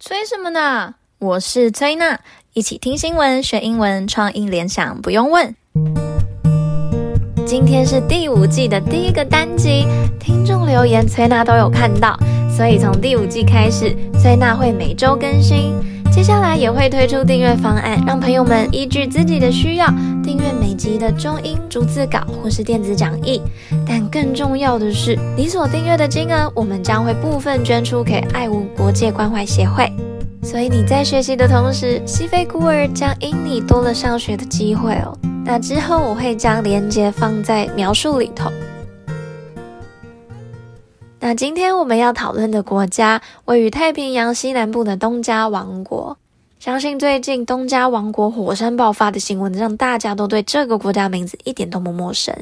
催什么呢？我是崔娜，一起听新闻学英文，创意联想不用问。今天是第五季的第一个单集，听众留言崔娜都有看到，所以从第五季开始，崔娜会每周更新。接下来也会推出订阅方案，让朋友们依据自己的需要订阅每集的中英逐字稿或是电子讲义。但更重要的是，你所订阅的金额，我们将会部分捐出给爱吾国界关怀协会。所以你在学习的同时，西非孤儿将因你多了上学的机会哦。那之后我会将链接放在描述里头。那今天我们要讨论的国家位于太平洋西南部的东加王国。相信最近东加王国火山爆发的新闻，让大家都对这个国家名字一点都不陌生。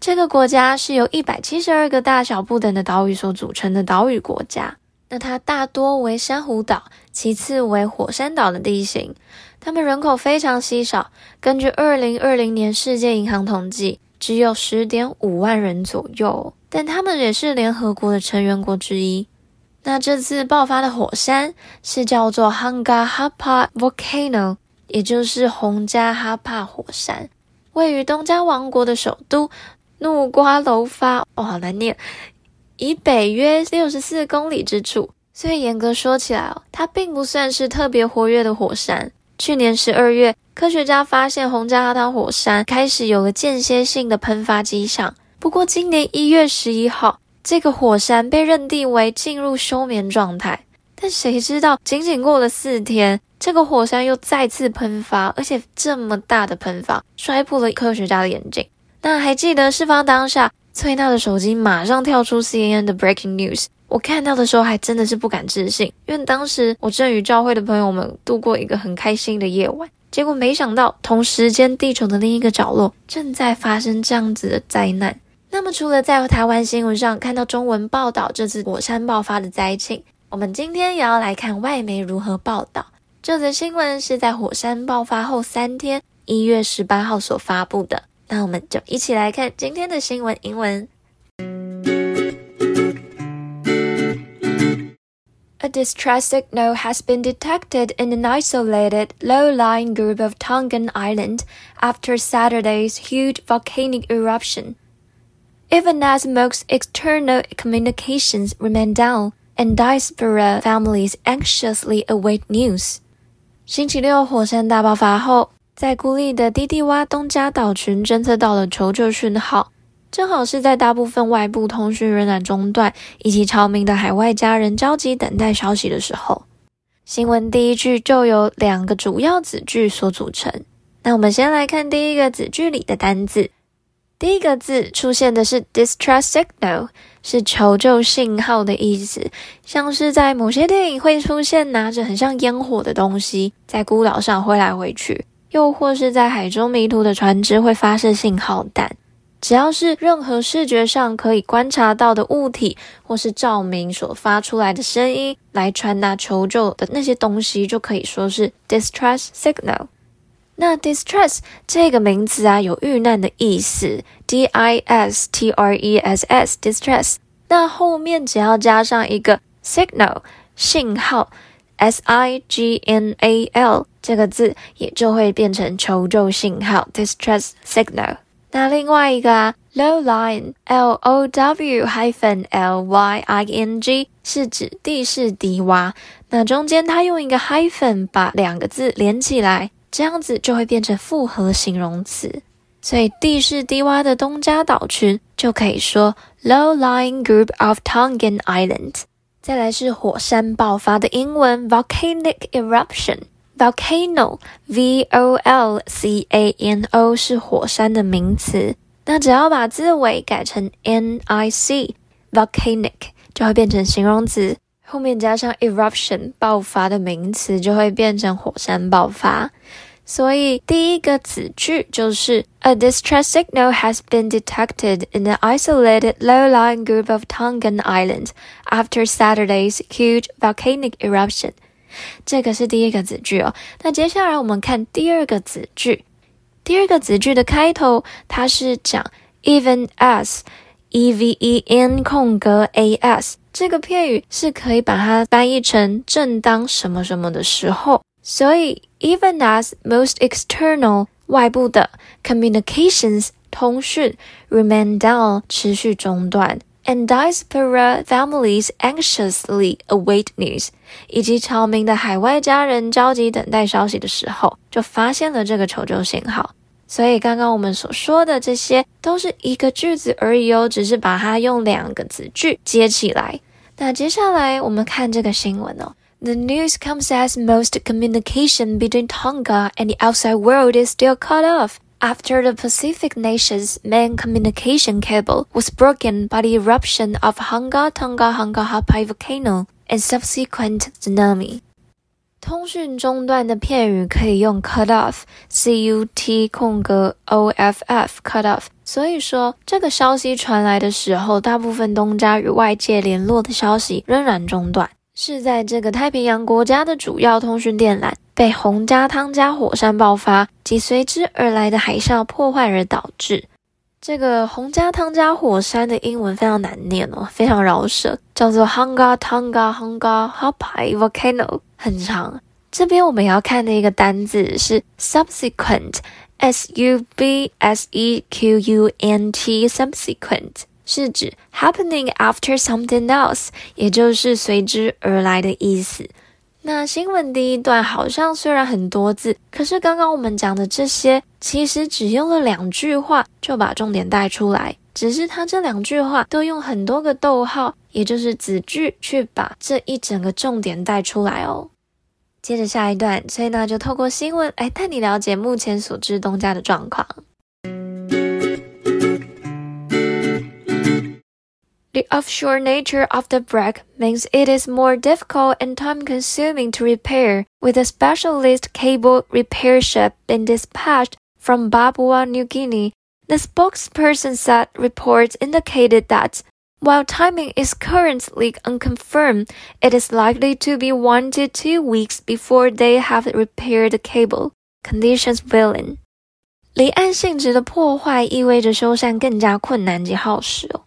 这个国家是由一百七十二个大小不等的岛屿所组成的岛屿国家。那它大多为珊瑚岛，其次为火山岛的地形。它们人口非常稀少，根据二零二零年世界银行统计，只有十点五万人左右。但他们也是联合国的成员国之一。那这次爆发的火山是叫做 Hunga Hapa Volcano，也就是洪加哈帕火山，位于东加王国的首都努瓜楼发，哦，好难念，以北约六十四公里之处。所以严格说起来哦，它并不算是特别活跃的火山。去年十二月，科学家发现洪加哈塔火山开始有了间歇性的喷发迹象。不过，今年一月十一号，这个火山被认定为进入休眠状态。但谁知道，仅仅过了四天，这个火山又再次喷发，而且这么大的喷发，摔破了科学家的眼镜。那还记得事发当下，崔娜的手机马上跳出 CNN 的 Breaking News。我看到的时候，还真的是不敢置信，因为当时我正与教会的朋友们度过一个很开心的夜晚。结果没想到，同时间，地球的另一个角落正在发生这样子的灾难。那么，除了在台湾新闻上看到中文报道这次火山爆发的灾情，我们今天也要来看外媒如何报道。这则新闻是在火山爆发后三天，一月十八号所发布的。那我们就一起来看今天的新闻英文。A distress signal has been detected in an isolated, low-lying group of Tongan Island after Saturday's huge volcanic eruption. Even as most external communications remain down and diaspora families anxiously await news，星期六火山大爆发后，在孤立的低地洼东加岛群侦测到了求救讯号，正好是在大部分外部通讯仍然中断以及巢民的海外家人焦急等待消息的时候。新闻第一句就由两个主要子句所组成。那我们先来看第一个子句里的单字。第一个字出现的是 distress signal，是求救信号的意思，像是在某些电影会出现拿着很像烟火的东西在孤岛上挥来挥去，又或是在海中迷途的船只会发射信号弹。只要是任何视觉上可以观察到的物体或是照明所发出来的声音来传达求救的那些东西，就可以说是 distress signal。那 distress 这个名词啊，有遇难的意思，d i s t r e s s distress。那后面只要加上一个 signal 信号，s i g n a l 这个字，也就会变成求救信号 distress signal。那另外一个啊，low lying l o w hyphen l y i n g 是指地势低洼，那中间它用一个 hyphen 把两个字连起来。这样子就会变成复合形容词，所以地势低洼的东加岛群就可以说 low-lying group of Tongan Island。再来是火山爆发的英文 volcanic eruption，volcano v o l c a n o 是火山的名词，那只要把字尾改成 n i c volcanic 就会变成形容词。后面加上 eruption 爆发的名词，就会变成火山爆发。所以第一个子句就是 A distress signal has been detected in the isolated low-lying group of Tongan Islands after Saturday's huge volcanic eruption。这个是第一个子句哦。那接下来我们看第二个子句。第二个子句的开头，它是讲 even as。 e v e n 空格 a s 这个片语是可以把它翻译成正当什么什么的时候，所以 even as most external 外部的 communications 通讯 remain down 持续中断。And diaspora families anxiously await news，以及侨民的海外家人焦急等待消息的时候，就发现了这个求救信号。所以刚刚我们所说的这些都是一个句子而已哦，只是把它用两个子句接起来。那接下来我们看这个新闻哦。The news comes as most communication between Tonga and the outside world is still cut off. After the Pacific nation's main communication cable was broken by the eruption of Hunga Tonga Hunga Hapai volcano and subsequent tsunami， 通讯中断的片语可以用 cut off，c u t 空格 o f f，cut off。所以说，这个消息传来的时候，大部分东家与外界联络的消息仍然中断。是在这个太平洋国家的主要通讯电缆被洪加汤加火山爆发及随之而来的海啸破坏而导致。这个洪加汤加火山的英文非常难念哦，非常饶舌，叫做 Hunga Tonga Hunga Hapai Volcano，很长。这边我们要看的一个单字是 subsequent，s u b s e q u n t，subsequent。是指 happening after something else，也就是随之而来的意思。那新闻第一段好像虽然很多字，可是刚刚我们讲的这些其实只用了两句话就把重点带出来，只是它这两句话都用很多个逗号，也就是子句去把这一整个重点带出来哦。接着下一段，所以呢就透过新闻来带你了解目前所知东家的状况。The offshore nature of the wreck means it is more difficult and time-consuming to repair, with a specialist cable repair ship being dispatched from Papua New Guinea. The spokesperson said reports indicated that while timing is currently unconfirmed, it is likely to be one to two weeks before they have repaired the cable. Conditions willing. 离岸性质的破坏意味着修缮更加困难及耗时哦。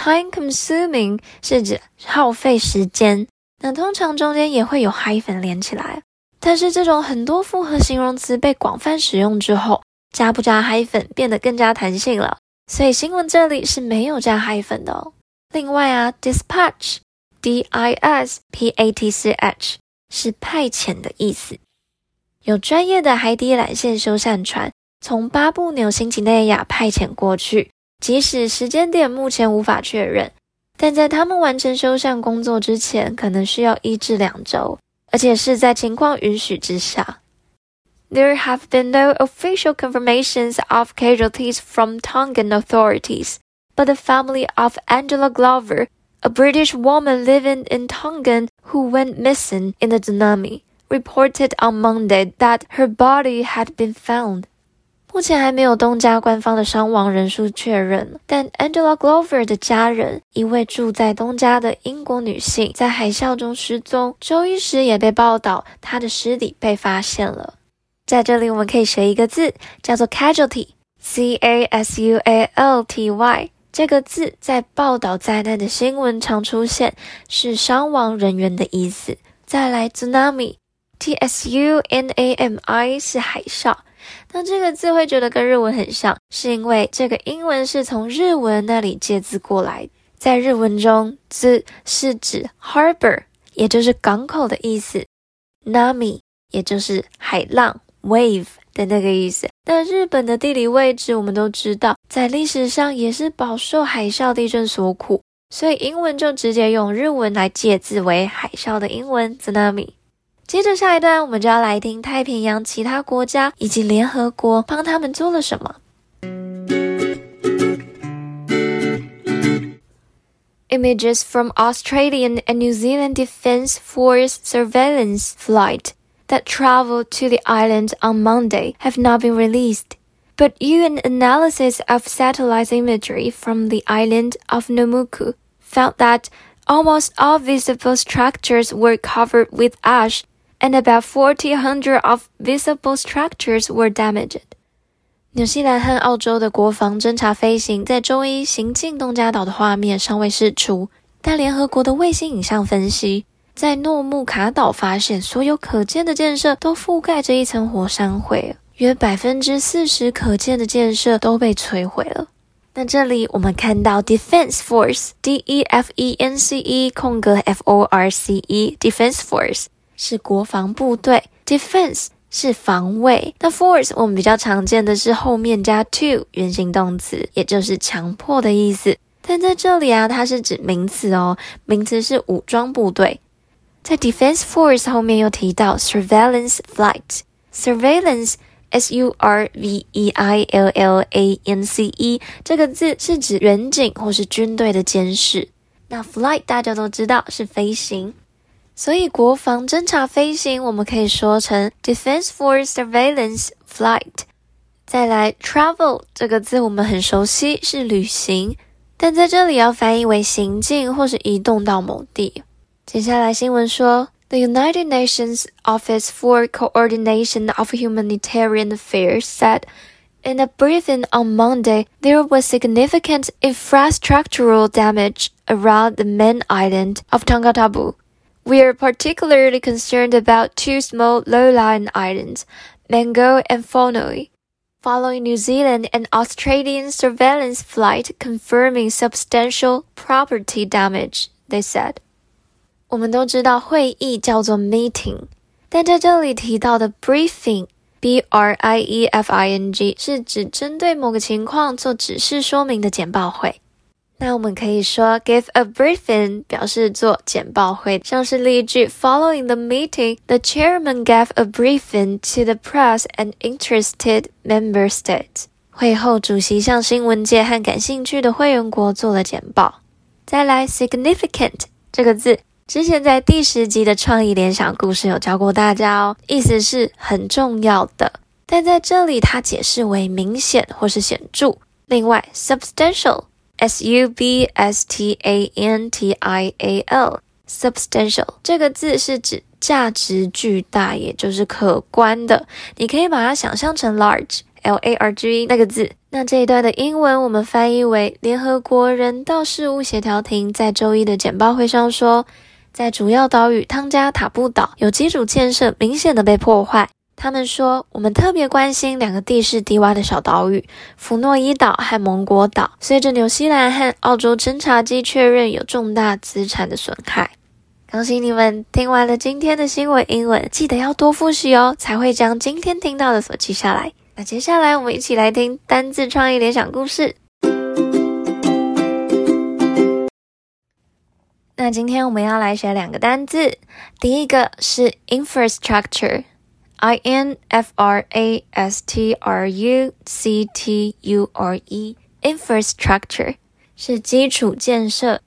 Time consuming 是指耗费时间，那通常中间也会有 hyphen 连起来。但是这种很多复合形容词被广泛使用之后，加不加 hyphen 变得更加弹性了。所以新闻这里是没有加 hyphen 的哦。另外啊，dispatch，d i s p a t c h 是派遣的意思。有专业的海底缆线修缮船从巴布纽新几内亚派遣过去。即使时间点目前无法确认，但在他们完成修缮工作之前，可能需要一至两周，而且是在情况允许之下。There have been no official confirmations of casualties from Tongan authorities, but the family of Angela Glover, a British woman living in Tongan who went missing in the tsunami, reported on Monday that her body had been found. 目前还没有东家官方的伤亡人数确认，但 Angela Glover 的家人，一位住在东家的英国女性，在海啸中失踪。周一时也被报道，她的尸体被发现了。在这里，我们可以学一个字，叫做 casualty，c a s u a l t y。这个字在报道灾难的新闻常出现，是伤亡人员的意思。再来，tsunami，t s u n a m i 是海啸。那这个字会觉得跟日文很像，是因为这个英文是从日文那里借字过来。在日文中，字是指 harbor，也就是港口的意思；nami，也就是海浪 wave 的那个意思。那日本的地理位置我们都知道，在历史上也是饱受海啸地震所苦，所以英文就直接用日文来借字为海啸的英文 tsunami。接着下一段，我们就要来听太平洋其他国家以及联合国帮他们做了什么。Images from Australian and New Zealand Defence Force surveillance flight that traveled to the island on Monday have not been released, but UN analysis of satellite imagery from the island of Namuku found that almost all visible structures were covered with ash. And about forty hundred of visible structures were damaged. 纽西兰和澳洲的国防侦察飞行在周一行进东加岛的画面尚未释出，但联合国的卫星影像分析，在诺木卡岛发现所有可见的建设都覆盖着一层火山灰，约百分之四十可见的建设都被摧毁了。那这里我们看到 Defense Force，D E F E N C E 空格 F O R C E，Defense Force 是国防部队，Defense。是防卫。那 force 我们比较常见的是后面加 to 原形动词，也就是强迫的意思。但在这里啊，它是指名词哦，名词是武装部队。在 defense force 后面又提到 surveillance flight，surveillance s u r v e i l l a n c e 这个字是指远景或是军队的监视。那 flight 大家都知道是飞行。所以，国防侦察飞行，我们可以说成 Defense Force Surveillance Flight。再来，travel 这个字我们很熟悉，是旅行，但在这里要翻译为行进或是移动到某地。接下来新闻说，The United Nations Office for Coordination of Humanitarian Affairs said in a briefing on Monday there was significant infrastructural damage around the main island of Tongatabu. We are particularly concerned about two small low-lying islands, Mango and Fonoi, following New Zealand and Australian surveillance flight confirming substantial property damage, they said. 我们都知道会议叫做 meeting，但在这里提到的 briefing，b r i e f i n g 是指针对某个情况做指示说明的简报会。 那我们可以说 give a briefing 表示做简报会，像是例句 Following the meeting, the chairman gave a briefing to the press and interested member states. 会后，主席向新闻界和感兴趣的会员国做了简报。再来 significant 这个字，之前在第十集的创意联想故事有教过大家哦，意思是很重要的，但在这里它解释为明显或是显著。另外 substantial。S U B S T A N T I A L，substantial 这个字是指价值巨大，也就是可观的。你可以把它想象成 large，L A R G 那个字。那这一段的英文我们翻译为：联合国人道事务协调庭在周一的简报会上说，在主要岛屿汤加塔布岛，有基础建设明显的被破坏。他们说，我们特别关心两个地势低洼的小岛屿——福诺伊岛和蒙果岛。随着纽西兰和澳洲侦察机确认有重大资产的损害，恭喜你们听完了今天的新闻英文，记得要多复习哦，才会将今天听到的所记下来。那接下来我们一起来听单字创意联想故事。那今天我们要来学两个单字，第一个是 infrastructure。I N F R A S T R U C T U R E，infrastructure 是基础建设。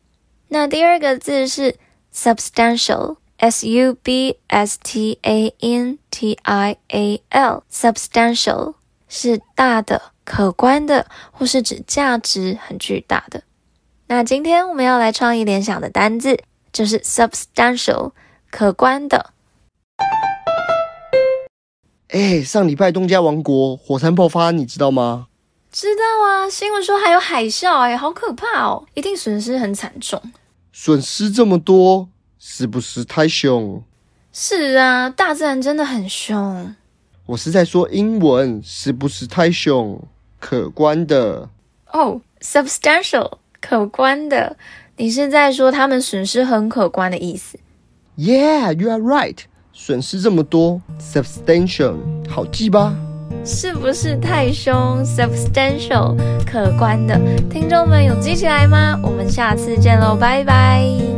那第二个字是 substantial，S U B S T A N T I A L，substantial 是大的、可观的，或是指价值很巨大的。那今天我们要来创意联想的单字就是 substantial，可观的。哎，上礼拜东加王国火山爆发，你知道吗？知道啊，新闻说还有海啸，哎，好可怕哦，一定损失很惨重。损失这么多，是不是太凶？是啊，大自然真的很凶。我是在说英文，是不是太凶？可观的。哦，oh，substantial，可观的。你是在说他们损失很可观的意思？Yeah, you are right. 损失这么多，substantial 好记吧？是不是太凶？substantial 可观的，听众们有记起来吗？我们下次见喽，拜拜。